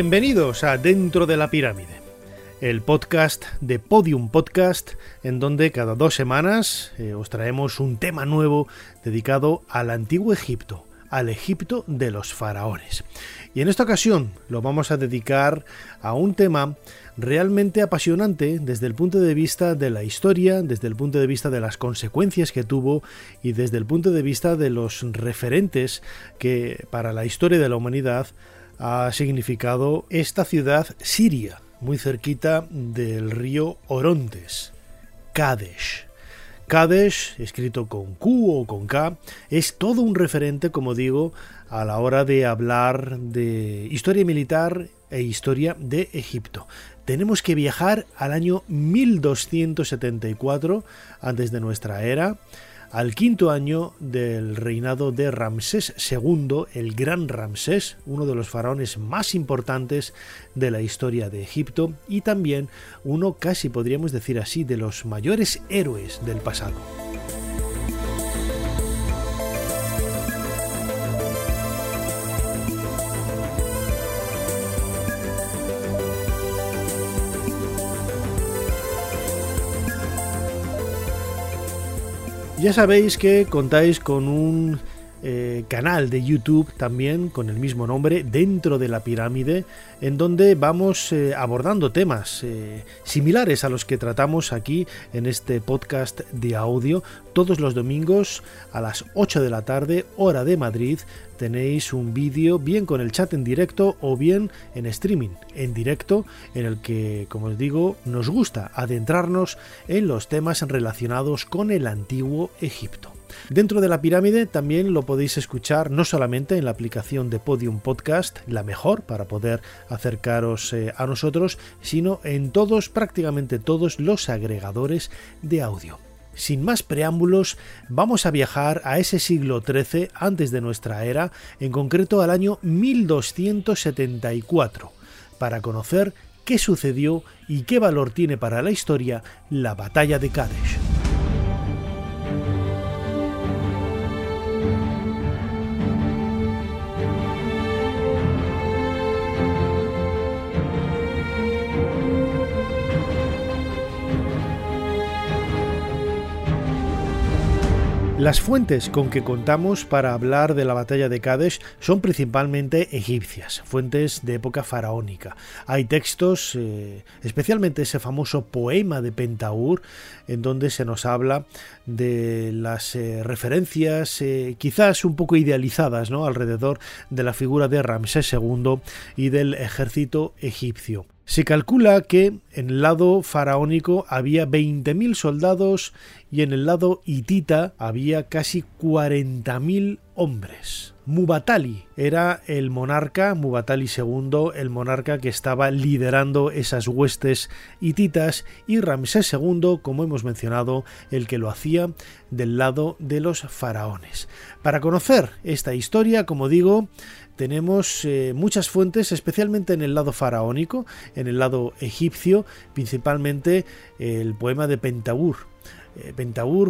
Bienvenidos a Dentro de la Pirámide, el podcast de Podium Podcast, en donde cada dos semanas eh, os traemos un tema nuevo dedicado al antiguo Egipto, al Egipto de los faraones. Y en esta ocasión lo vamos a dedicar a un tema realmente apasionante desde el punto de vista de la historia, desde el punto de vista de las consecuencias que tuvo y desde el punto de vista de los referentes que para la historia de la humanidad ha significado esta ciudad siria, muy cerquita del río Orontes, Kadesh. Kadesh, escrito con Q o con K, es todo un referente, como digo, a la hora de hablar de historia militar e historia de Egipto. Tenemos que viajar al año 1274 antes de nuestra era al quinto año del reinado de Ramsés II, el gran Ramsés, uno de los faraones más importantes de la historia de Egipto y también uno casi podríamos decir así de los mayores héroes del pasado. Ya sabéis que contáis con un eh, canal de YouTube también con el mismo nombre, Dentro de la Pirámide, en donde vamos eh, abordando temas eh, similares a los que tratamos aquí en este podcast de audio todos los domingos a las 8 de la tarde, hora de Madrid. Tenéis un vídeo bien con el chat en directo o bien en streaming en directo en el que, como os digo, nos gusta adentrarnos en los temas relacionados con el antiguo Egipto. Dentro de la pirámide también lo podéis escuchar no solamente en la aplicación de Podium Podcast, la mejor para poder acercaros eh, a nosotros, sino en todos, prácticamente todos los agregadores de audio. Sin más preámbulos, vamos a viajar a ese siglo XIII antes de nuestra era, en concreto al año 1274, para conocer qué sucedió y qué valor tiene para la historia la batalla de Kadesh. Las fuentes con que contamos para hablar de la batalla de Kadesh son principalmente egipcias, fuentes de época faraónica. Hay textos, eh, especialmente ese famoso poema de Pentaur, en donde se nos habla de las eh, referencias eh, quizás un poco idealizadas ¿no? alrededor de la figura de Ramsés II y del ejército egipcio. Se calcula que en el lado faraónico había 20.000 soldados y en el lado hitita había casi 40.000 hombres. Mubatali era el monarca, Mubatali II, el monarca que estaba liderando esas huestes hititas y Ramsés II, como hemos mencionado, el que lo hacía del lado de los faraones. Para conocer esta historia, como digo, tenemos eh, muchas fuentes, especialmente en el lado faraónico, en el lado egipcio, principalmente el poema de Pentabur. Eh,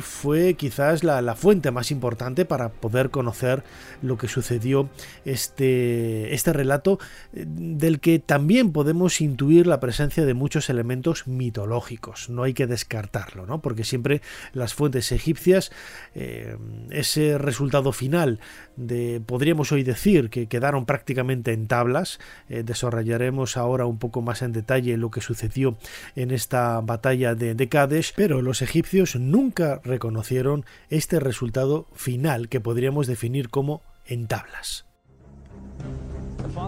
fue quizás la, fuente más importante para poder conocer lo que sucedió este, este relato eh, del que también podemos intuir la presencia de muchos elementos mitológicos. No hay que descartarlo, ¿no? porque siempre las fuentes egipcias, eh, ese resultado final de, podríamos hoy decir, que quedaron prácticamente en tablas, desarrollaremos ahora un poco más en detalle lo que sucedió en esta batalla de, de Kadesh, pero los egipcios nunca reconocieron este resultado final que podríamos definir como en tablas.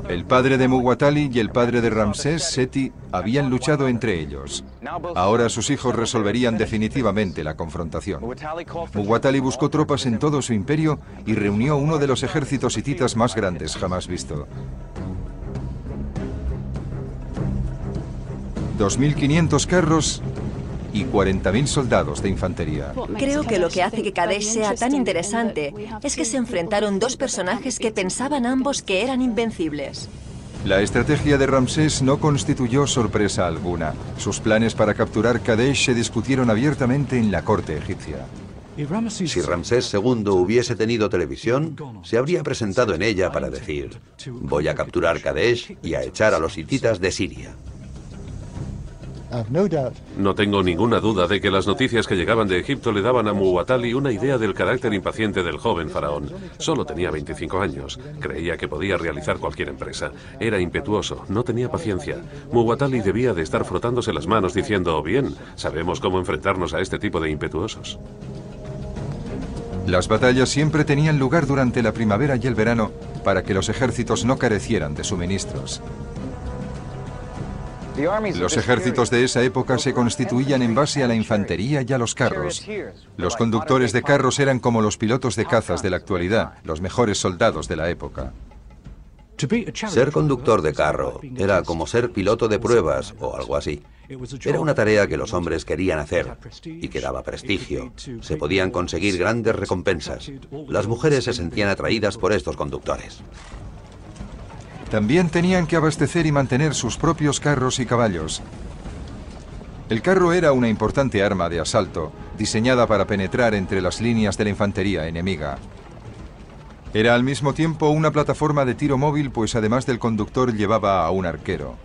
El padre de Muwatalli y el padre de Ramsés, Seti, habían luchado entre ellos. Ahora sus hijos resolverían definitivamente la confrontación. Muwatalli buscó tropas en todo su imperio y reunió uno de los ejércitos hititas más grandes jamás visto. 2.500 carros y 40.000 soldados de infantería. Creo que lo que hace que Kadesh sea tan interesante es que se enfrentaron dos personajes que pensaban ambos que eran invencibles. La estrategia de Ramsés no constituyó sorpresa alguna. Sus planes para capturar Kadesh se discutieron abiertamente en la corte egipcia. Si Ramsés II hubiese tenido televisión, se habría presentado en ella para decir, voy a capturar Kadesh y a echar a los hititas de Siria. No tengo ninguna duda de que las noticias que llegaban de Egipto le daban a Muwatalli una idea del carácter impaciente del joven faraón. Solo tenía 25 años. Creía que podía realizar cualquier empresa. Era impetuoso, no tenía paciencia. Muwatalli debía de estar frotándose las manos diciendo, bien, sabemos cómo enfrentarnos a este tipo de impetuosos. Las batallas siempre tenían lugar durante la primavera y el verano para que los ejércitos no carecieran de suministros. Los ejércitos de esa época se constituían en base a la infantería y a los carros. Los conductores de carros eran como los pilotos de cazas de la actualidad, los mejores soldados de la época. Ser conductor de carro era como ser piloto de pruebas o algo así. Era una tarea que los hombres querían hacer y que daba prestigio. Se podían conseguir grandes recompensas. Las mujeres se sentían atraídas por estos conductores. También tenían que abastecer y mantener sus propios carros y caballos. El carro era una importante arma de asalto, diseñada para penetrar entre las líneas de la infantería enemiga. Era al mismo tiempo una plataforma de tiro móvil, pues además del conductor llevaba a un arquero.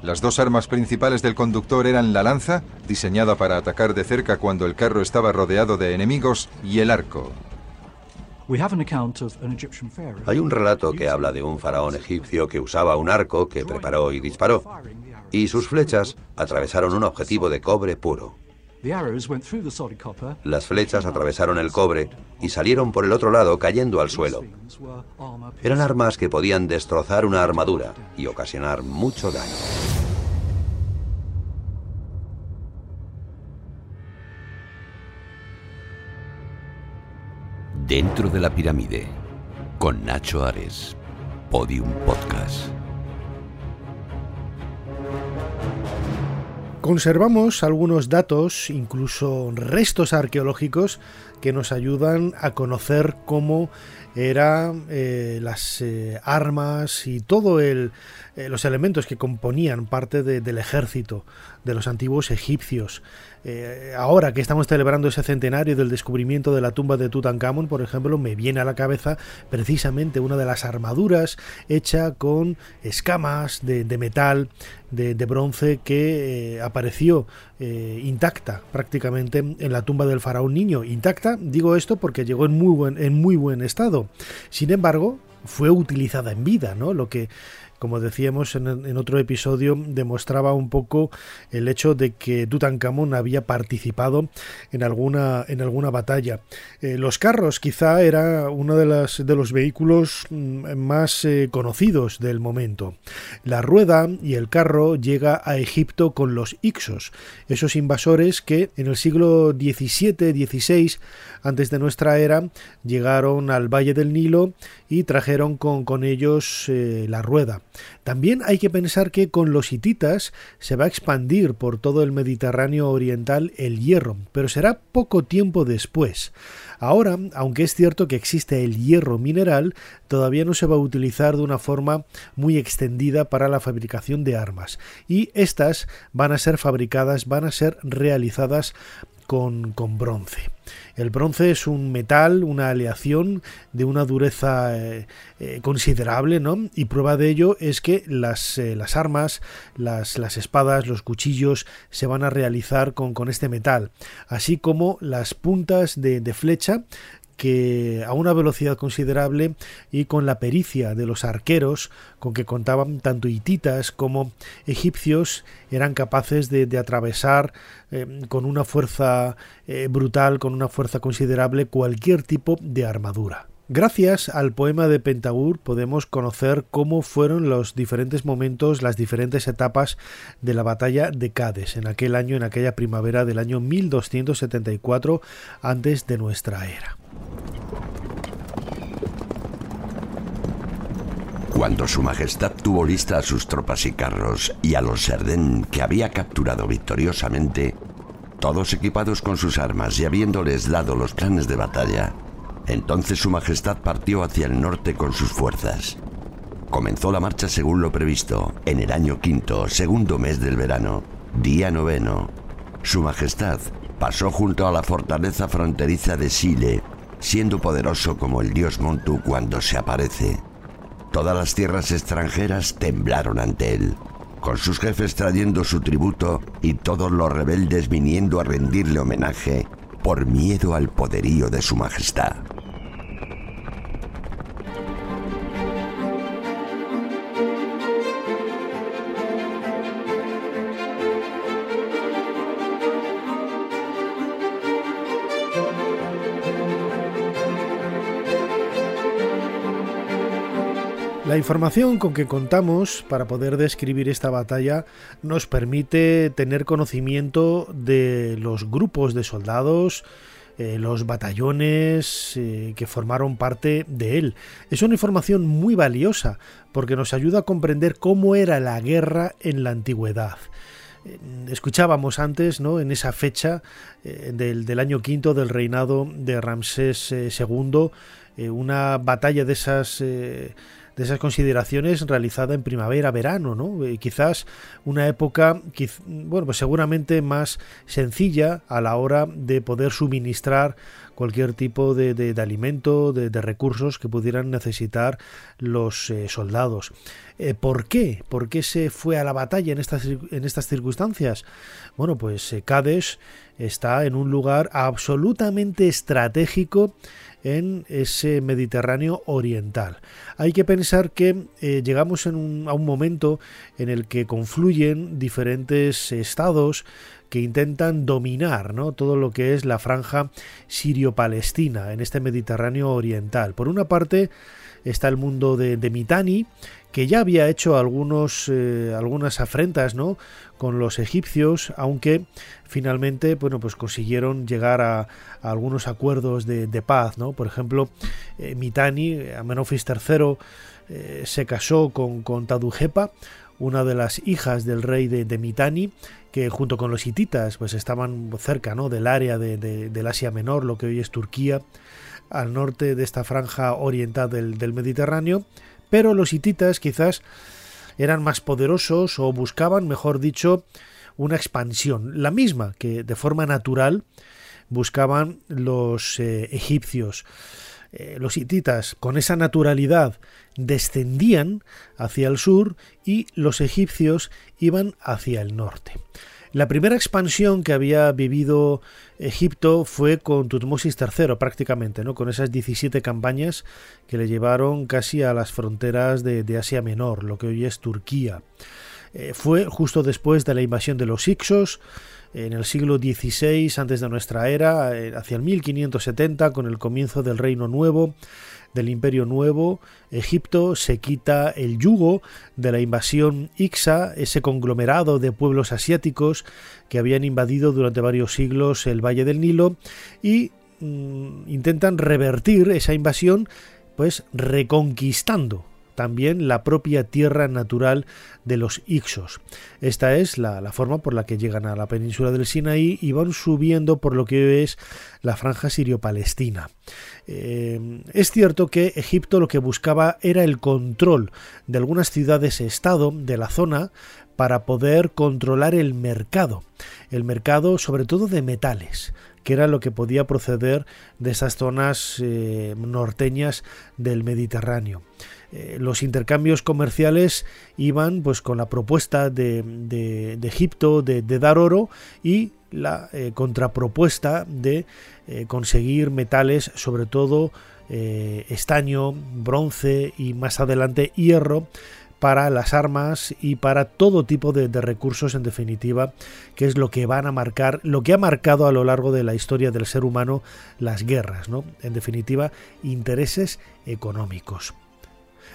Las dos armas principales del conductor eran la lanza, diseñada para atacar de cerca cuando el carro estaba rodeado de enemigos, y el arco. Hay un relato que habla de un faraón egipcio que usaba un arco que preparó y disparó, y sus flechas atravesaron un objetivo de cobre puro. Las flechas atravesaron el cobre y salieron por el otro lado cayendo al suelo. Eran armas que podían destrozar una armadura y ocasionar mucho daño. Dentro de la pirámide, con Nacho Ares, Podium Podcast. Conservamos algunos datos, incluso restos arqueológicos, que nos ayudan a conocer cómo eran eh, las eh, armas y todos eh, los elementos que componían parte del ejército de los antiguos egipcios. Eh, ahora que estamos celebrando ese centenario del descubrimiento de la tumba de Tutankamón, por ejemplo, me viene a la cabeza precisamente una de las armaduras hecha con escamas de, metal, de, bronce, que eh, apareció intacta prácticamente en la tumba del faraón niño. Intacta, digo esto porque llegó en muy buen, en muy buen estado. Sin embargo, fue utilizada en vida, ¿no? Lo que como decíamos en, otro episodio, demostraba un poco el hecho de que Tutankamón había participado en alguna, en alguna batalla. Eh, los carros quizá era uno de, los vehículos mm, más eh, conocidos del momento. La rueda y el carro llega a Egipto con los Ixos, esos invasores que en el siglo XVII-XVI antes de nuestra era llegaron al Valle del Nilo y trajeron con, con ellos eh, la rueda. También hay que pensar que con los hititas se va a expandir por todo el Mediterráneo oriental el hierro, pero será poco tiempo después. Ahora, aunque es cierto que existe el hierro mineral, todavía no se va a utilizar de una forma muy extendida para la fabricación de armas. Y estas van a ser fabricadas, van a ser realizadas con, bronce. El bronce es un metal, una aleación de una dureza eh, eh, considerable, ¿no? Y prueba de ello es que las, eh, las armas, las, las, espadas, los cuchillos se van a realizar con, con este metal, así como las puntas de, de flecha que a una velocidad considerable y con la pericia de los arqueros con que contaban tanto hititas como egipcios eran capaces de, atravesar eh, con una fuerza eh, brutal, con una fuerza considerable cualquier tipo de armadura. Gracias al poema de Pentagur podemos conocer cómo fueron los diferentes momentos, las diferentes etapas de la batalla de Cades en aquel año, en aquella primavera del año 1274 antes de nuestra era. Cuando Su Majestad tuvo lista a sus tropas y carros y a los Serdén que había capturado victoriosamente, todos equipados con sus armas y habiéndoles dado los planes de batalla, entonces Su Majestad partió hacia el norte con sus fuerzas. Comenzó la marcha según lo previsto, en el año quinto, segundo mes del verano, día noveno. Su Majestad pasó junto a la fortaleza fronteriza de Sile, siendo poderoso como el dios Montu cuando se aparece. Todas las tierras extranjeras temblaron ante él, con sus jefes trayendo su tributo y todos los rebeldes viniendo a rendirle homenaje por miedo al poderío de su majestad. La información con que contamos para poder describir esta batalla nos permite tener conocimiento de los grupos de soldados, eh, los batallones eh, que formaron parte de él. Es una información muy valiosa porque nos ayuda a comprender cómo era la guerra en la antigüedad eh, escuchábamos antes, ¿no? en esa fecha del, del, año quinto del reinado de Ramsés II, una batalla de esas de esas consideraciones realizada en primavera, verano, ¿no? Eh, quizás una época, bueno, pues seguramente más sencilla a la hora de poder suministrar cualquier tipo de, alimento, de, recursos que pudieran necesitar los eh, soldados. Eh, ¿Por qué? ¿Por qué se fue a la batalla en estas, en estas circunstancias? Bueno, pues Kadesh está en un lugar absolutamente estratégico en ese Mediterráneo oriental. Hay que pensar que eh, llegamos a un momento en el que confluyen diferentes estados que intentan dominar ¿no? todo lo que es la franja sirio-palestina en este Mediterráneo oriental. Por una parte está el mundo de, de que ya había hecho algunos, eh, algunas afrentas ¿no? con los egipcios, aunque finalmente bueno, pues consiguieron llegar a, algunos acuerdos de, paz. ¿no? Por ejemplo, eh, Mitani, Amenofis III, eh, se casó con, con Tadujepa, una de las hijas del rey de, de, Mitani, que junto con los hititas pues estaban cerca ¿no? del área de, del Asia Menor, lo que hoy es Turquía, al norte de esta franja oriental del, del Mediterráneo, pero los hititas quizás eran más poderosos o buscaban, mejor dicho, una expansión, la misma que de forma natural buscaban los eh, egipcios. Eh, los hititas con esa naturalidad descendían hacia el sur y los egipcios iban hacia el norte. La primera expansión que había vivido Egipto fue con Tutmosis III prácticamente, ¿no? con esas 17 campañas que le llevaron casi a las fronteras de, Asia Menor, lo que hoy es Turquía. Eh, fue justo después de la invasión de los Ixos, en el siglo XVI antes de nuestra era, eh, hacia el 1570, con el comienzo del Reino Nuevo, del Imperio Nuevo, Egipto se quita el yugo de la invasión Ixa, ese conglomerado de pueblos asiáticos que habían invadido durante varios siglos el Valle del Nilo y mm, intentan revertir esa invasión pues reconquistando también la propia tierra natural de los Ixos. Esta es la, forma por la que llegan a la península del Sinaí y van subiendo por lo que es la franja sirio-palestina. Eh, es cierto que Egipto lo que buscaba era el control de algunas ciudades-estado de la zona para poder controlar el mercado, el mercado sobre todo de metales, que era lo que podía proceder de esas zonas eh, norteñas del Mediterráneo. Eh, los intercambios comerciales iban pues con la propuesta de, Egipto de, dar oro y la eh, contrapropuesta de conseguir metales, sobre todo estaño, bronce y más adelante hierro, para las armas y para todo tipo de, recursos en definitiva, que es lo que van a marcar, lo que ha marcado a lo largo de la historia del ser humano las guerras, ¿no? En definitiva, intereses económicos.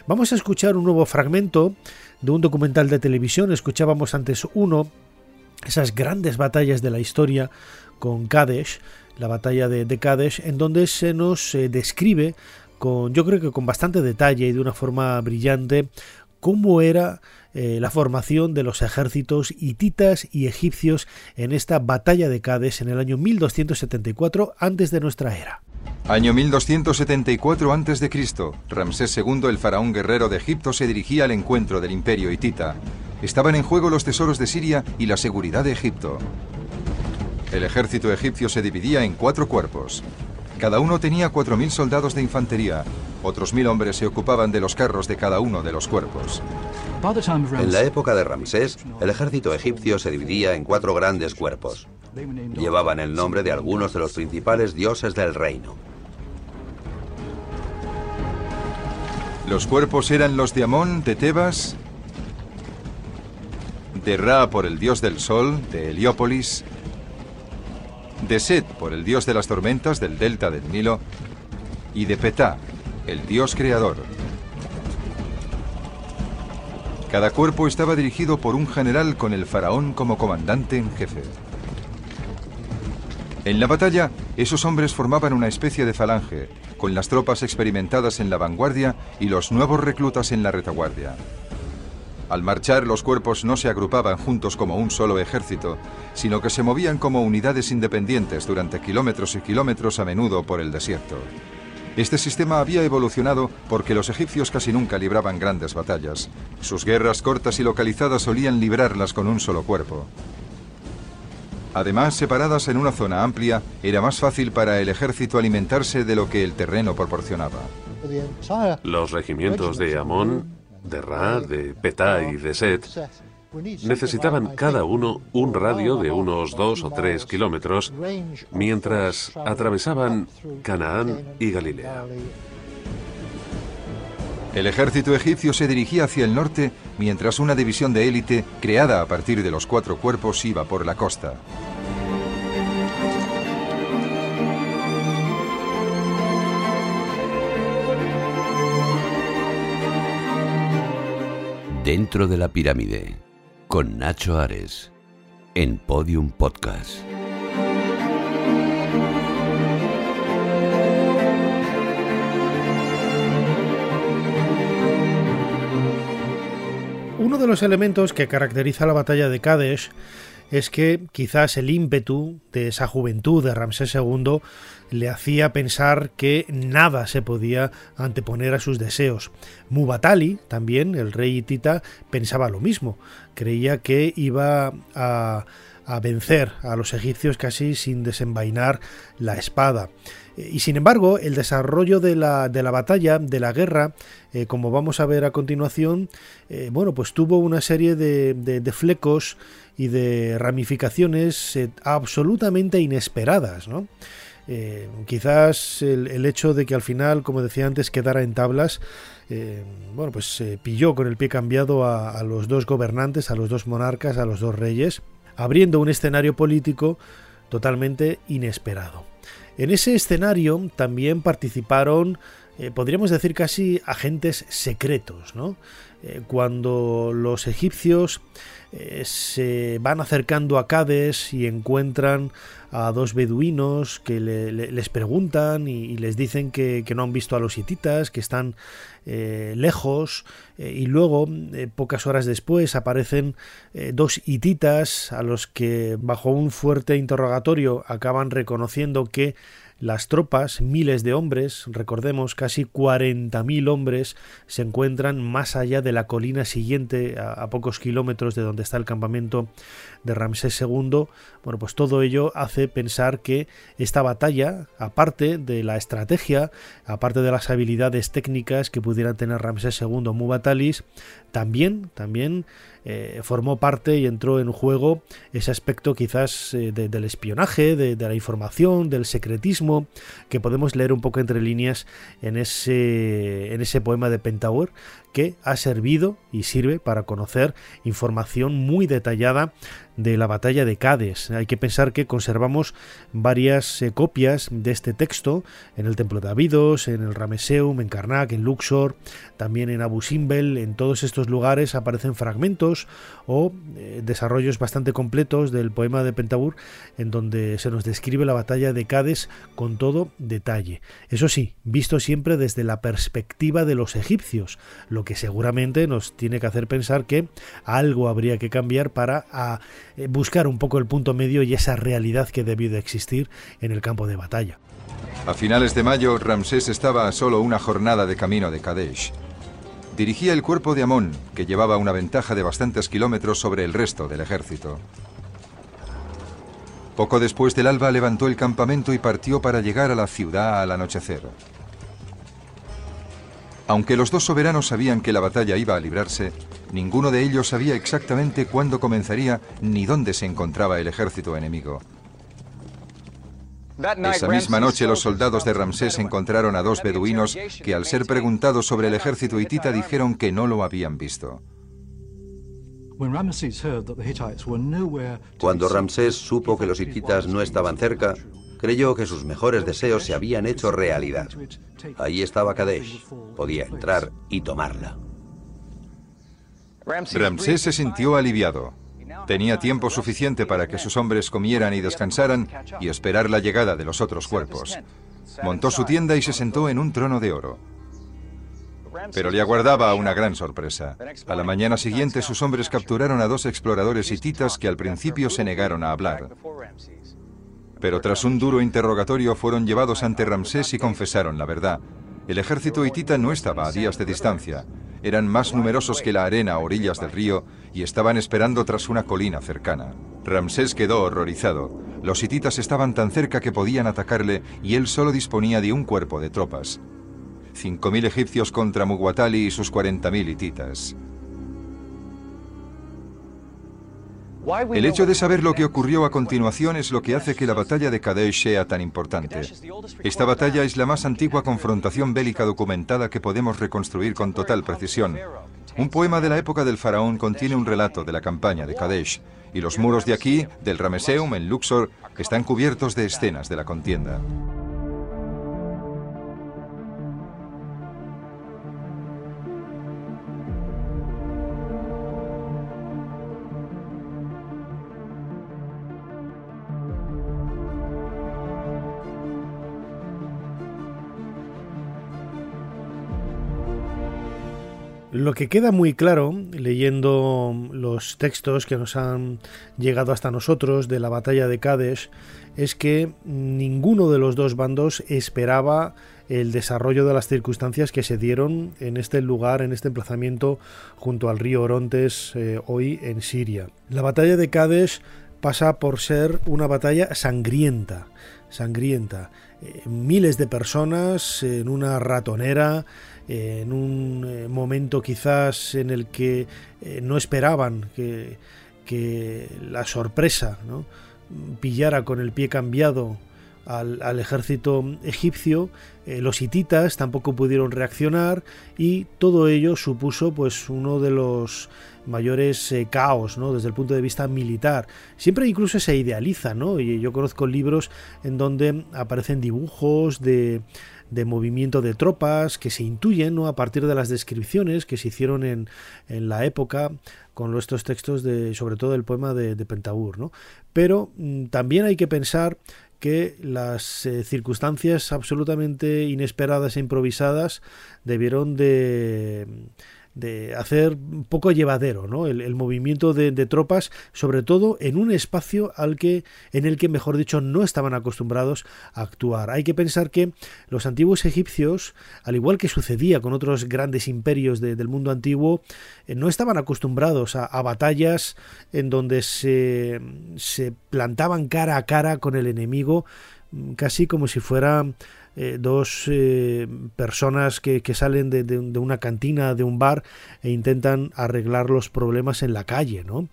Vamos a escuchar un nuevo fragmento de un documental de televisión, escuchábamos antes uno, esas grandes batallas de la historia con Kadesh, la batalla de, de Kadesh, en donde se nos eh, describe con, yo creo que con bastante detalle y de una forma brillante cómo era eh, la formación de los ejércitos hititas y egipcios en esta batalla de Cádiz en el año 1274 antes de nuestra era. Año 1274 a.C. Ramsés II, el faraón guerrero de Egipto, se dirigía al encuentro del imperio hitita. Estaban en juego los tesoros de Siria y la seguridad de Egipto. El ejército egipcio se dividía en cuatro cuerpos. Cada uno tenía 4.000 soldados de infantería. Otros mil hombres se ocupaban de los carros de cada uno de los cuerpos. En la época de Ramsés, el ejército egipcio se dividía en cuatro grandes cuerpos. Llevaban el nombre de algunos de los principales dioses del reino. Los cuerpos eran los de Amón, de Tebas, de Ra por el dios del sol, de Heliópolis, de Set por el dios de las tormentas del delta del Nilo y de Petá, el dios creador. Cada cuerpo estaba dirigido por un general con el faraón como comandante en jefe. En la batalla, esos hombres formaban una especie de falange, con las tropas experimentadas en la vanguardia y los nuevos reclutas en la retaguardia. Al marchar, los cuerpos no se agrupaban juntos como un solo ejército, sino que se movían como unidades independientes durante kilómetros y kilómetros a menudo por el desierto. Este sistema había evolucionado porque los egipcios casi nunca libraban grandes batallas. Sus guerras cortas y localizadas solían librarlas con un solo cuerpo. Además, separadas en una zona amplia, era más fácil para el ejército alimentarse de lo que el terreno proporcionaba. Los regimientos de Amón de Ra, de Petá y de Set, necesitaban cada uno un radio de unos dos o tres kilómetros mientras atravesaban Canaán y Galilea. El ejército egipcio se dirigía hacia el norte mientras una división de élite, creada a partir de los cuatro cuerpos, iba por la costa. Dentro de la pirámide, con Nacho Ares, en Podium Podcast. Uno de los elementos que caracteriza la batalla de Kadesh es que quizás el ímpetu de esa juventud de Ramsés II le hacía pensar que nada se podía anteponer a sus deseos. Mubatali, también, el rey hitita, pensaba lo mismo. Creía que iba a, vencer a los egipcios casi sin desenvainar la espada. Y sin embargo, el desarrollo de la, de la batalla, de la guerra, eh, como vamos a ver a continuación, eh, bueno, pues tuvo una serie de flecos y de ramificaciones eh, absolutamente inesperadas, ¿no? Eh, quizás el, hecho de que al final, como decía antes, quedara en tablas, eh, bueno, pues se pilló con el pie cambiado a, los dos gobernantes, a los dos monarcas, a los dos reyes, abriendo un escenario político totalmente inesperado. En ese escenario también participaron eh, podríamos decir casi agentes secretos, ¿no? Eh, cuando los egipcios eh, se van acercando a Cades y encuentran a dos beduinos que les preguntan y, les dicen que, no han visto a los hititas, que están lejos, y luego, pocas horas después, aparecen dos hititas a los que, bajo un fuerte interrogatorio, acaban reconociendo que las tropas, miles de hombres, recordemos casi 40.000 hombres, se encuentran más allá de la colina siguiente, a, pocos kilómetros de donde está el campamento de Ramsés II. Bueno, pues todo ello hace pensar que esta batalla, aparte de la estrategia, aparte de las habilidades técnicas que pudiera tener Ramsés II Mubatalis, también, también eh, formó parte y entró en juego ese aspecto quizás eh, del espionaje, de, la información, del secretismo, que podemos leer un poco entre líneas en ese, en ese poema de Pentaur, que ha servido y sirve para conocer información muy detallada de la batalla de Cades. Hay que pensar que conservamos varias eh, copias de este texto en el Templo de Abidos, en el Rameseum, en Karnak, en Luxor, también en Abu Simbel. En todos estos lugares aparecen fragmentos o eh, desarrollos bastante completos del poema de Pentabur en donde se nos describe la batalla de Cades con todo detalle. Eso sí, visto siempre desde la perspectiva de los egipcios, lo que seguramente nos tiene que hacer pensar que algo habría que cambiar para a, eh, buscar un poco el punto medio y esa realidad que debió de existir en el campo de batalla. A finales de mayo, Ramsés estaba a solo una jornada de camino de Kadesh. Dirigía el cuerpo de Amón, que llevaba una ventaja de bastantes kilómetros sobre el resto del ejército. Poco después del alba levantó el campamento y partió para llegar a la ciudad al anochecer. Aunque los dos soberanos sabían que la batalla iba a librarse, ninguno de ellos sabía exactamente cuándo comenzaría ni dónde se encontraba el ejército enemigo. Esa misma noche los soldados de Ramsés encontraron a dos beduinos que al ser preguntados sobre el ejército hitita dijeron que no lo habían visto. Cuando Ramsés supo que los hititas no estaban cerca, creyó que sus mejores deseos se habían hecho realidad. Allí estaba Kadesh. Podía entrar y tomarla. Ramsés se sintió aliviado. Tenía tiempo suficiente para que sus hombres comieran y descansaran y esperar la llegada de los otros cuerpos. Montó su tienda y se sentó en un trono de oro. Pero le aguardaba una gran sorpresa. A la mañana siguiente sus hombres capturaron a dos exploradores hititas que al principio se negaron a hablar. Pero tras un duro interrogatorio fueron llevados ante Ramsés y confesaron la verdad. El ejército hitita no estaba a días de distancia. Eran más numerosos que la arena a orillas del río y estaban esperando tras una colina cercana. Ramsés quedó horrorizado. Los hititas estaban tan cerca que podían atacarle y él solo disponía de un cuerpo de tropas. 5.000 egipcios contra Muguatali y sus 40.000 hititas. El hecho de saber lo que ocurrió a continuación es lo que hace que la batalla de Kadesh sea tan importante. Esta batalla es la más antigua confrontación bélica documentada que podemos reconstruir con total precisión. Un poema de la época del faraón contiene un relato de la campaña de Kadesh, y los muros de aquí, del Rameseum en Luxor, están cubiertos de escenas de la contienda. Lo que queda muy claro, leyendo los textos que nos han llegado hasta nosotros de la batalla de Kadesh, es que ninguno de los dos bandos esperaba el desarrollo de las circunstancias que se dieron en este lugar, en este emplazamiento junto al río Orontes, eh, hoy en Siria. La batalla de Kadesh pasa por ser una batalla sangrienta, sangrienta. Eh, miles de personas en una ratonera, en un eh, momento quizás en el que eh, no esperaban que, la sorpresa pillara con el pie cambiado al, ejército egipcio, eh, los hititas tampoco pudieron reaccionar y todo ello supuso pues uno de los mayores caos ¿no? desde el punto de vista militar. Siempre incluso se idealiza, ¿no? y yo conozco libros en donde aparecen dibujos de de movimiento de tropas que se intuyen ¿no? a partir de las descripciones que se hicieron en, en la época con estos textos de sobre todo el poema de, de. ¿no? Pero mm, también hay que pensar que las eh, circunstancias absolutamente inesperadas e improvisadas debieron de de hacer un poco llevadero ¿no? el, movimiento de, tropas, sobre todo en un espacio al que, en el que, mejor dicho, no estaban acostumbrados a actuar. Hay que pensar que los antiguos egipcios, al igual que sucedía con otros grandes imperios del mundo antiguo, eh, no estaban acostumbrados a, a batallas en donde se, se plantaban cara a cara con el enemigo, mm, casi como si fuera eh, dos eh, personas que, salen de, una cantina, de un bar e intentan arreglar los problemas en la calle, ¿no?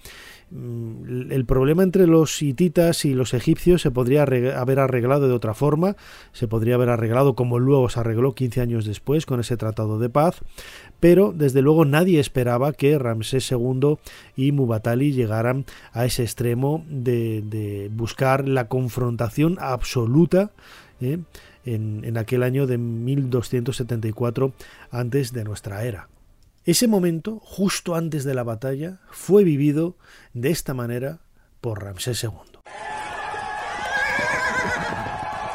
Mm, el problema entre los hititas y los egipcios se podría haber arreglado de otra forma, se podría haber arreglado como luego se arregló 15 años después con ese tratado de paz, pero desde luego nadie esperaba que Ramsés II y Mubatali llegaran a ese extremo de, buscar la confrontación absoluta ¿eh? En, aquel año de 1274 antes de nuestra era. Ese momento, justo antes de la batalla, fue vivido de esta manera por Ramsés II.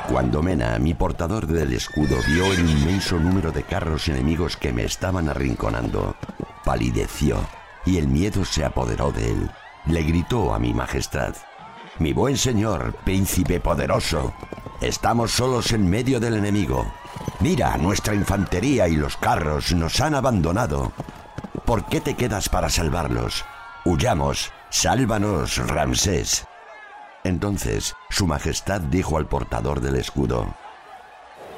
Cuando Mena, mi portador del escudo, vio el inmenso número de carros enemigos que me estaban arrinconando, palideció y el miedo se apoderó de él. Le gritó a mi majestad, Mi buen señor, príncipe poderoso, Estamos solos en medio del enemigo. Mira, nuestra infantería y los carros nos han abandonado. ¿Por qué te quedas para salvarlos? Huyamos. Sálvanos, Ramsés. Entonces, Su Majestad dijo al portador del escudo,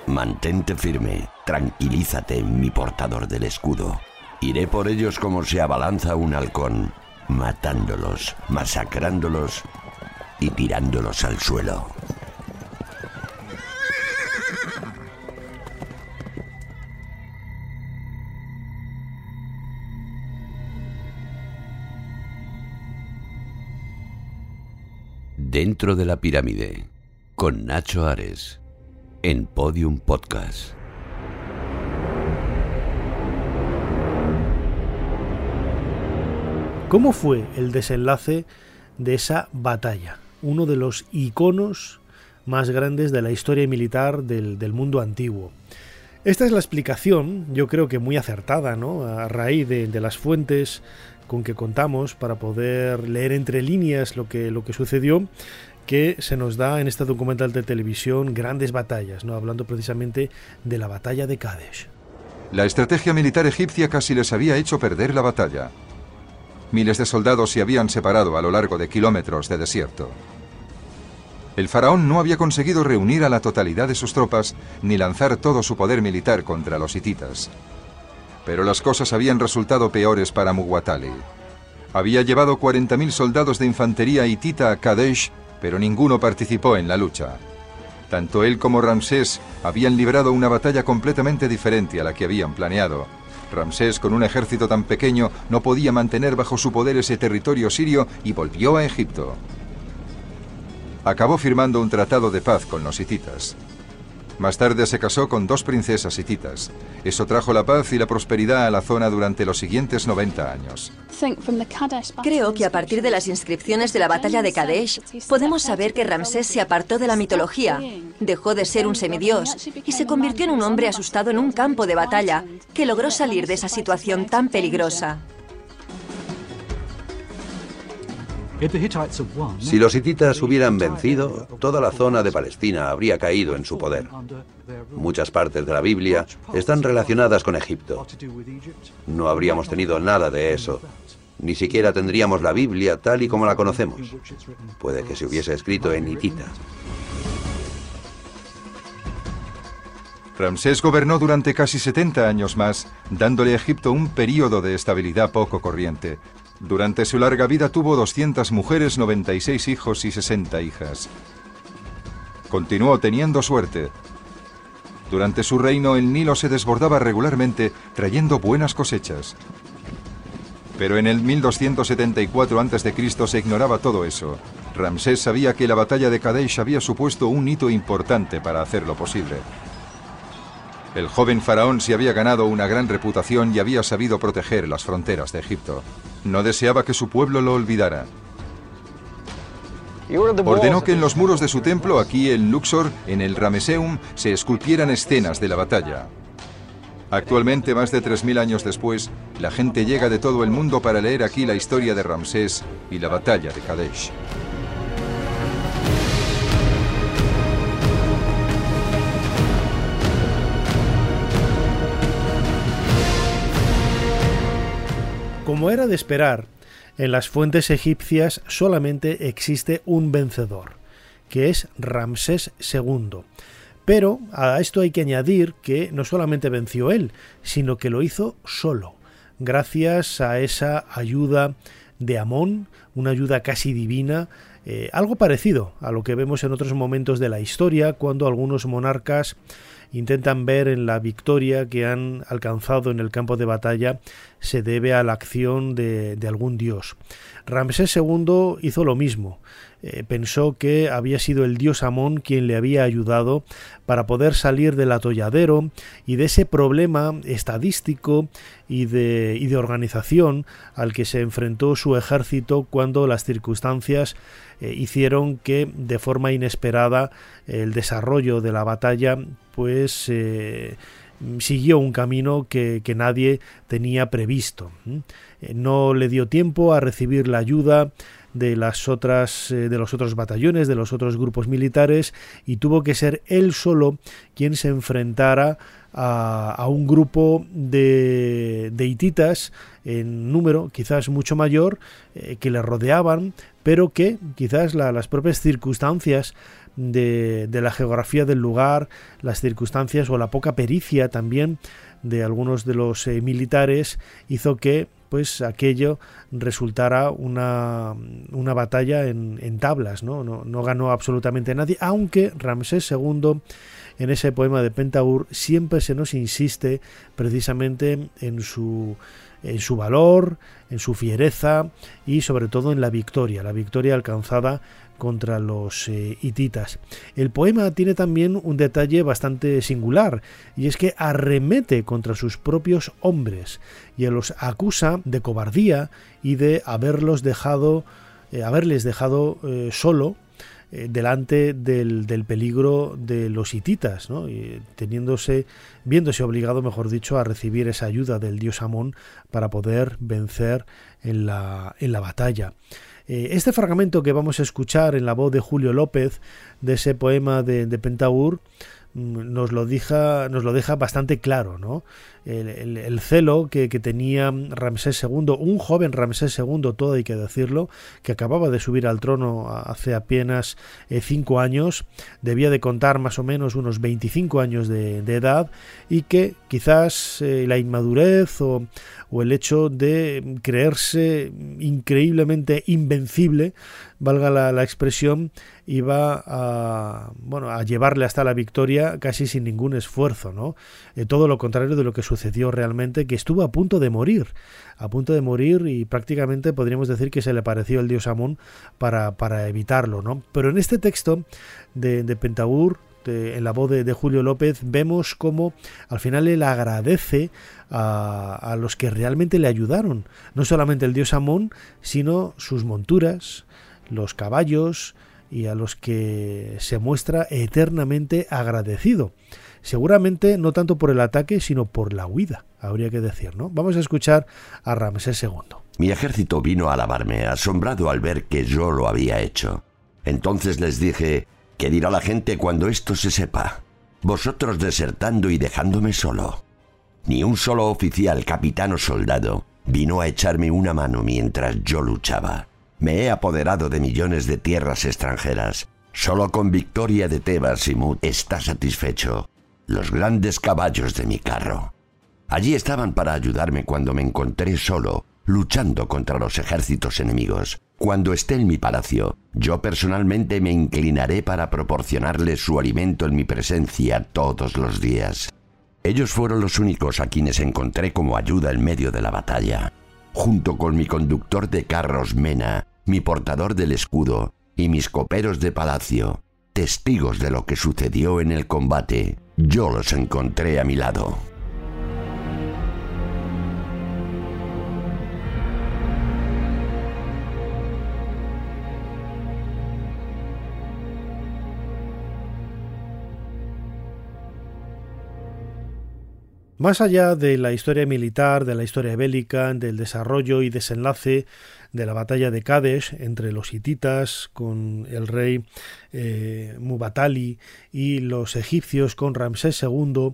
Mantente firme, tranquilízate, mi portador del escudo. Iré por ellos como se abalanza un halcón, matándolos, masacrándolos y tirándolos al suelo. Dentro de la pirámide, con Nacho Ares, en Podium Podcast. ¿Cómo fue el desenlace de esa batalla? Uno de los iconos más grandes de la historia militar del, mundo antiguo. Esta es la explicación, yo creo que muy acertada, ¿no? A raíz de, las fuentes con que contamos para poder leer entre líneas lo que, lo que sucedió que se nos da en este documental de televisión grandes batallas, ¿no? hablando precisamente de la batalla de Kadesh. La estrategia militar egipcia casi les había hecho perder la batalla. Miles de soldados se habían separado a lo largo de kilómetros de desierto. El faraón no había conseguido reunir a la totalidad de sus tropas ni lanzar todo su poder militar contra los hititas. Pero las cosas habían resultado peores para Muwatalli. Había llevado 40.000 soldados de infantería hitita a Kadesh, pero ninguno participó en la lucha. Tanto él como Ramsés habían librado una batalla completamente diferente a la que habían planeado. Ramsés, con un ejército tan pequeño, no podía mantener bajo su poder ese territorio sirio y volvió a Egipto. Acabó firmando un tratado de paz con los hititas. Más tarde se casó con dos princesas hititas. Eso trajo la paz y la prosperidad a la zona durante los siguientes 90 años. Creo que a partir de las inscripciones de la batalla de Kadesh podemos saber que Ramsés se apartó de la mitología, dejó de ser un semidios y se convirtió en un hombre asustado en un campo de batalla que logró salir de esa situación tan peligrosa. Si los hititas hubieran vencido, toda la zona de Palestina habría caído en su poder. Muchas partes de la Biblia están relacionadas con Egipto. No habríamos tenido nada de eso. Ni siquiera tendríamos la Biblia tal y como la conocemos. Puede que se hubiese escrito en hitita. Ramsés gobernó durante casi 70 años más, dándole a Egipto un período de estabilidad poco corriente, durante su larga vida tuvo 200 mujeres, 96 hijos y 60 hijas. Continuó teniendo suerte. Durante su reino el Nilo se desbordaba regularmente, trayendo buenas cosechas. Pero en el 1274 a.C. se ignoraba todo eso. Ramsés sabía que la batalla de Kadesh había supuesto un hito importante para hacerlo posible. El joven faraón se había ganado una gran reputación y había sabido proteger las fronteras de Egipto. No deseaba que su pueblo lo olvidara. Ordenó que en los muros de su templo, aquí en Luxor, en el Rameseum, se esculpieran escenas de la batalla. Actualmente, más de 3.000 años después, la gente llega de todo el mundo para leer aquí la historia de Ramsés y la batalla de Kadesh. Como era de esperar, en las fuentes egipcias solamente existe un vencedor, que es Ramsés II. Pero a esto hay que añadir que no solamente venció él, sino que lo hizo solo, gracias a esa ayuda de Amón, una ayuda casi divina, eh, algo parecido a lo que vemos en otros momentos de la historia, cuando algunos monarcas intentan ver en la victoria que han alcanzado en el campo de batalla se debe a la acción de, algún dios. Ramsés II hizo lo mismo. Eh, pensó que había sido el dios Amón quien le había ayudado para poder salir del atolladero y de ese problema estadístico y de, y de organización al que se enfrentó su ejército cuando las circunstancias eh, hicieron que de forma inesperada el desarrollo de la batalla pues eh, siguió un camino que, nadie tenía previsto. No le dio tiempo a recibir la ayuda de las otras eh, de los otros batallones, de los otros grupos militares y tuvo que ser él solo quien se enfrentara a, un grupo de, de, hititas en número quizás mucho mayor que le rodeaban, pero que quizás las propias circunstancias de, la geografía del lugar, las circunstancias o la poca pericia también de algunos de los eh, militares hizo que pues aquello resultara una, una batalla en, tablas, ¿no? ¿no? ganó absolutamente nadie, aunque Ramsés II en ese poema de Pentaur siempre se nos insiste precisamente en su en su valor, en su fiereza y sobre todo en la victoria, la victoria alcanzada contra los eh, hititas. El poema tiene también un detalle bastante singular, y es que arremete contra sus propios hombres y los acusa de cobardía y de haberlos dejado, eh, haberles dejado eh, solo delante del, peligro de los hititas, teniéndose, viéndose obligado, mejor dicho, a recibir esa ayuda del dios Amón para poder vencer en la, en la batalla. Eh, este fragmento que vamos a escuchar en la voz de Julio López de ese poema de, Pentaur mm, nos lo, deja, nos lo deja bastante claro, ¿no? El, celo que, tenía Ramsés II, un joven Ramsés II, todo hay que decirlo, que acababa de subir al trono hace apenas eh, cinco años, debía de contar más o menos unos 25 años de, edad y que quizás eh, la inmadurez o, el hecho de creerse increíblemente invencible, valga la, expresión, iba a, bueno, a llevarle hasta la victoria casi sin ningún esfuerzo, ¿no? Eh, todo lo contrario de lo que sucedió realmente, que estuvo a punto de morir, a punto de morir y prácticamente podríamos decir que se le pareció el dios Amón para, para evitarlo, ¿no? Pero en este texto de, de en la voz de, Julio López, vemos cómo al final él agradece a, a, los que realmente le ayudaron, no solamente el dios Amón, sino sus monturas, los caballos y a los que se muestra eternamente agradecido. Seguramente no tanto por el ataque, sino por la huida, habría que decir, ¿no? Vamos a escuchar a Ramsés II. Mi ejército vino a alabarme, asombrado al ver que yo lo había hecho. Entonces les dije, ¿qué dirá la gente cuando esto se sepa? Vosotros desertando y dejándome solo. Ni un solo oficial, capitán o soldado vino a echarme una mano mientras yo luchaba. Me he apoderado de millones de tierras extranjeras. Solo con victoria de Tebas y está satisfecho los grandes caballos de mi carro. Allí estaban para ayudarme cuando me encontré solo, luchando contra los ejércitos enemigos. Cuando esté en mi palacio, yo personalmente me inclinaré para proporcionarles su alimento en mi presencia todos los días. Ellos fueron los únicos a quienes encontré como ayuda en medio de la batalla, junto con mi conductor de carros Mena, mi portador del escudo y mis coperos de palacio, testigos de lo que sucedió en el combate yo los encontré a mi lado. Más allá de la historia militar, de la historia bélica, del desarrollo y desenlace de la batalla de Kadesh entre los hititas con el rey eh, Mubatali y los egipcios con Ramsés II,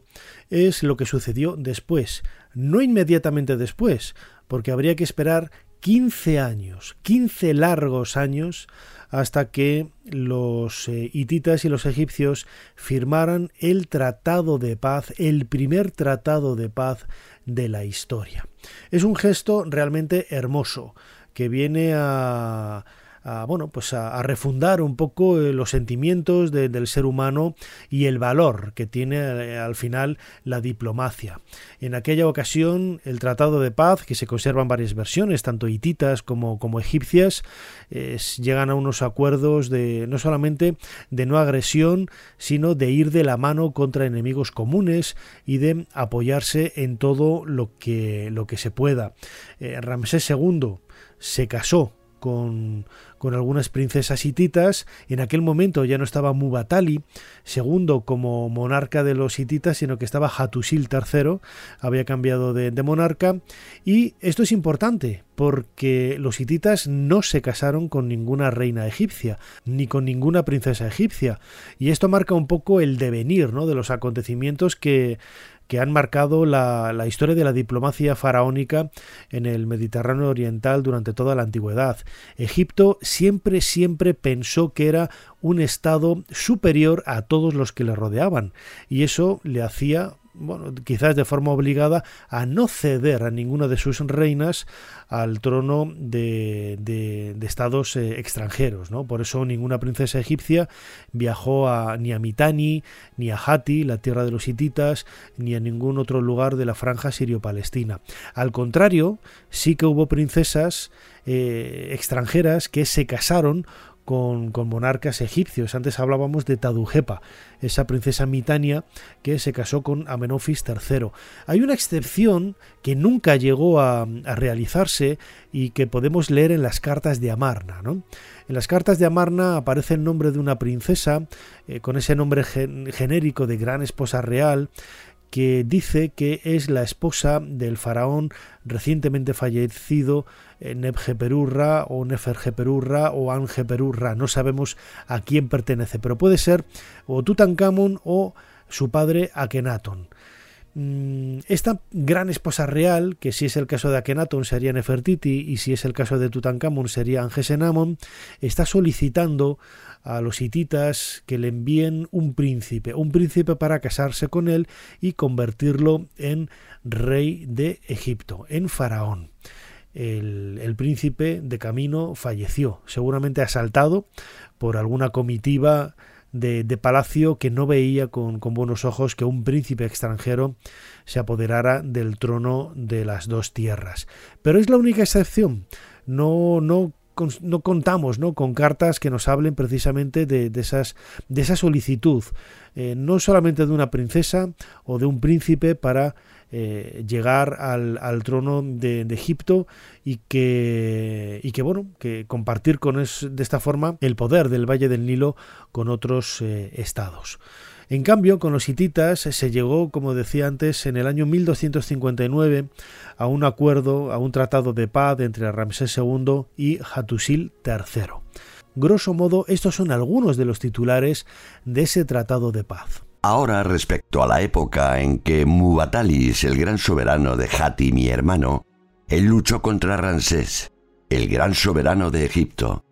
es lo que sucedió después, no inmediatamente después, porque habría que esperar 15 años, 15 largos años hasta que los eh, hititas y los egipcios firmaran el tratado de paz, el primer tratado de paz de la historia. Es un gesto realmente hermoso que viene a a, bueno, pues a, refundar un poco eh, los sentimientos del ser humano y el valor que tiene eh, al final la diplomacia. En aquella ocasión, el Tratado de Paz, que se conservan varias versiones, tanto hititas como, egipcias, llegan a unos acuerdos de no solamente de no agresión, sino de ir de la mano contra enemigos comunes y de apoyarse en todo lo que, lo que se pueda. Eh, Ramsés II se casó con, algunas princesas hititas. En aquel momento ya no estaba Mubatali segundo como monarca de los hititas, sino que estaba Hatusil III, había cambiado de, de monarca. Y esto es importante porque los hititas no se casaron con ninguna reina egipcia, ni con ninguna princesa egipcia. Y esto marca un poco el devenir ¿no? de los acontecimientos que que han marcado la, la, historia de la diplomacia faraónica en el Mediterráneo Oriental durante toda la antigüedad. Egipto siempre, siempre pensó que era un estado superior a todos los que le rodeaban y eso le hacía bueno, quizás de forma obligada a no ceder a ninguna de sus reinas al trono de, de, estados eh, extranjeros. ¿no? Por eso ninguna princesa egipcia viajó a, ni a Mitani, ni a Hati, la tierra de los hititas, ni a ningún otro lugar de la franja sirio-palestina. Al contrario, sí que hubo princesas eh, extranjeras que se casaron con, monarcas egipcios. Antes hablábamos de Tadujepa, esa princesa mitania que se casó con Amenofis III. Hay una excepción que nunca llegó a, realizarse y que podemos leer en las cartas de Amarna. En las cartas de Amarna aparece el nombre de una princesa eh, con ese nombre genérico de gran esposa real que dice que es la esposa del faraón recientemente fallecido eh, Nebjeperurra o Neferjeperurra o Anjeperurra. No sabemos a quién pertenece, pero puede ser o Tutankamón o su padre Akenaton. Mm, esta gran esposa real, que si es el caso de Akenaton sería Nefertiti y si es el caso de Tutankamón sería Angesenamon, está solicitando a los hititas que le envíen un príncipe, un príncipe para casarse con él y convertirlo en rey de Egipto, en faraón. El, príncipe de camino falleció, seguramente asaltado por alguna comitiva de, palacio que no veía con, buenos ojos que un príncipe extranjero se apoderara del trono de las dos tierras. Pero es la única excepción. No, no no contamos ¿no? con cartas que nos hablen precisamente de, esas, de esa solicitud, eh, no solamente de una princesa o de un príncipe para eh, llegar al, trono de, Egipto y que, que, compartir con es, de esta forma el poder del Valle del Nilo con otros eh, estados. En cambio, con los hititas se llegó, como decía antes, en el año 1259 a un acuerdo, a un tratado de paz entre Ramsés II y Hatusil III. Grosso modo, estos son algunos de los titulares de ese tratado de paz. Ahora, respecto a la época en que Mubatalis, el gran soberano de Hati, mi hermano, él luchó contra Ramsés, el gran soberano de Egipto.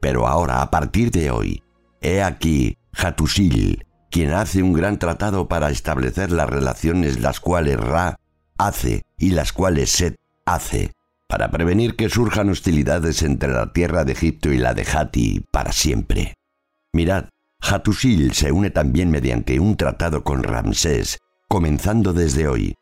Pero ahora, a partir de hoy, he aquí Hatusil, quien hace un gran tratado para establecer las relaciones las cuales Ra hace y las cuales Set hace, para prevenir que surjan hostilidades entre la tierra de Egipto y la de Hati para siempre. Mirad, Hatusil se une también mediante un tratado con Ramsés, comenzando desde hoy,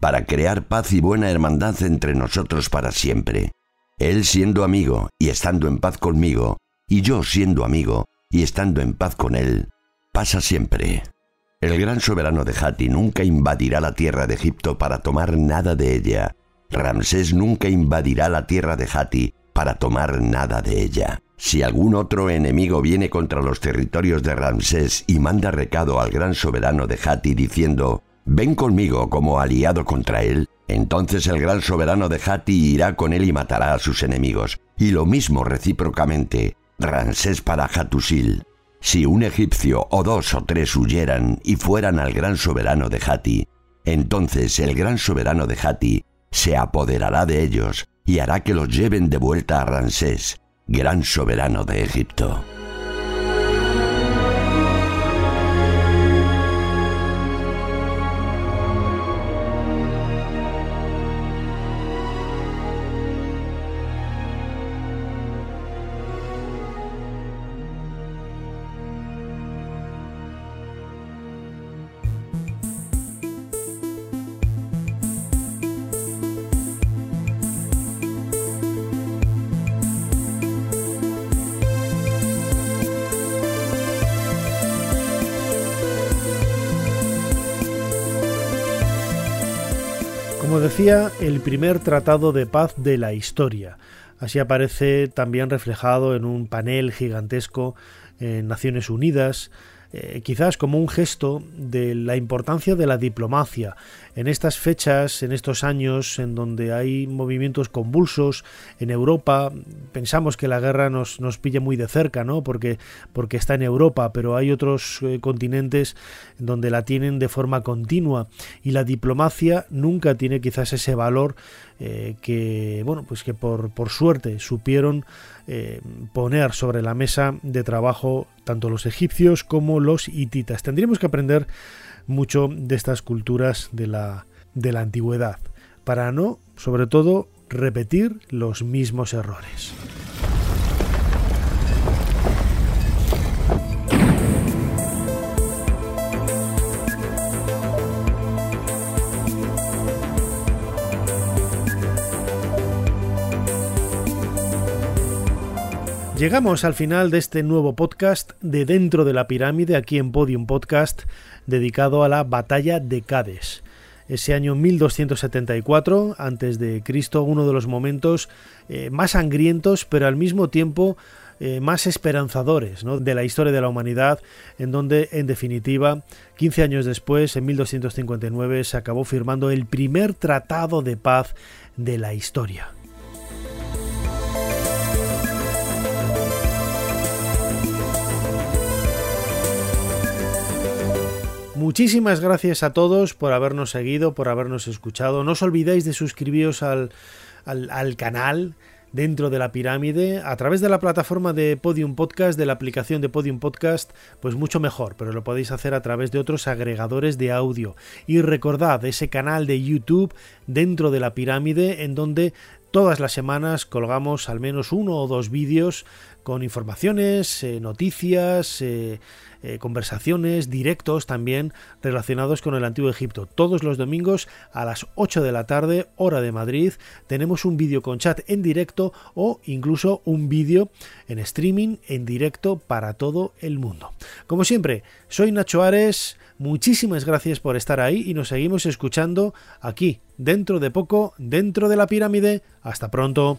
para crear paz y buena hermandad entre nosotros para siempre. Él siendo amigo y estando en paz conmigo, y yo siendo amigo y estando en paz con él, pasa siempre. El gran soberano de Hati nunca invadirá la tierra de Egipto para tomar nada de ella. Ramsés nunca invadirá la tierra de Hati para tomar nada de ella. Si algún otro enemigo viene contra los territorios de Ramsés y manda recado al gran soberano de Hati diciendo, ven conmigo como aliado contra él, entonces el gran soberano de Hati irá con él y matará a sus enemigos. Y lo mismo recíprocamente, Ramsés para Hatusil. Si un egipcio o dos o tres huyeran y fueran al gran soberano de Hati, entonces el gran soberano de Hati se apoderará de ellos y hará que los lleven de vuelta a Ramsés, gran soberano de Egipto. El primer tratado de paz de la historia. Así aparece también reflejado en un panel gigantesco en Naciones Unidas, eh, quizás como un gesto de la importancia de la diplomacia en estas fechas, en estos años en donde hay movimientos convulsos en Europa. Pensamos que la guerra nos, nos pilla muy de cerca, ¿no? Porque, porque está en Europa, pero hay otros eh, continentes donde la tienen de forma continua y la diplomacia nunca tiene quizás ese valor eh, que, bueno, pues que por, por suerte supieron eh, poner sobre la mesa de trabajo tanto los egipcios como los hititas. Tendríamos que aprender mucho de estas culturas de la, de la antigüedad para no, sobre todo, repetir los mismos errores. Llegamos al final de este nuevo podcast de Dentro de la Pirámide, aquí en Podium Podcast, dedicado a la batalla de Cádiz. Ese año 1274 antes de Cristo, uno de los momentos eh, más sangrientos, pero al mismo tiempo eh, más esperanzadores de la historia de la humanidad, en donde, en definitiva, 15 años después, en 1259, se acabó firmando el primer tratado de paz de la historia. Muchísimas gracias a todos por habernos seguido, por habernos escuchado. No os olvidéis de suscribiros al, al, canal dentro de la pirámide a través de la plataforma de Podium Podcast, de la aplicación de Podium Podcast, pues mucho mejor, pero lo podéis hacer a través de otros agregadores de audio. Y recordad ese canal de YouTube dentro de la pirámide en donde todas las semanas colgamos al menos uno o dos vídeos con informaciones, eh, noticias, eh, eh, conversaciones, directos también relacionados con el Antiguo Egipto. Todos los domingos a las 8 de la tarde, hora de Madrid, tenemos un vídeo con chat en directo o incluso un vídeo en streaming en directo para todo el mundo. Como siempre, soy Nacho Ares, muchísimas gracias por estar ahí y nos seguimos escuchando aquí, dentro de poco, dentro de la pirámide. Hasta pronto.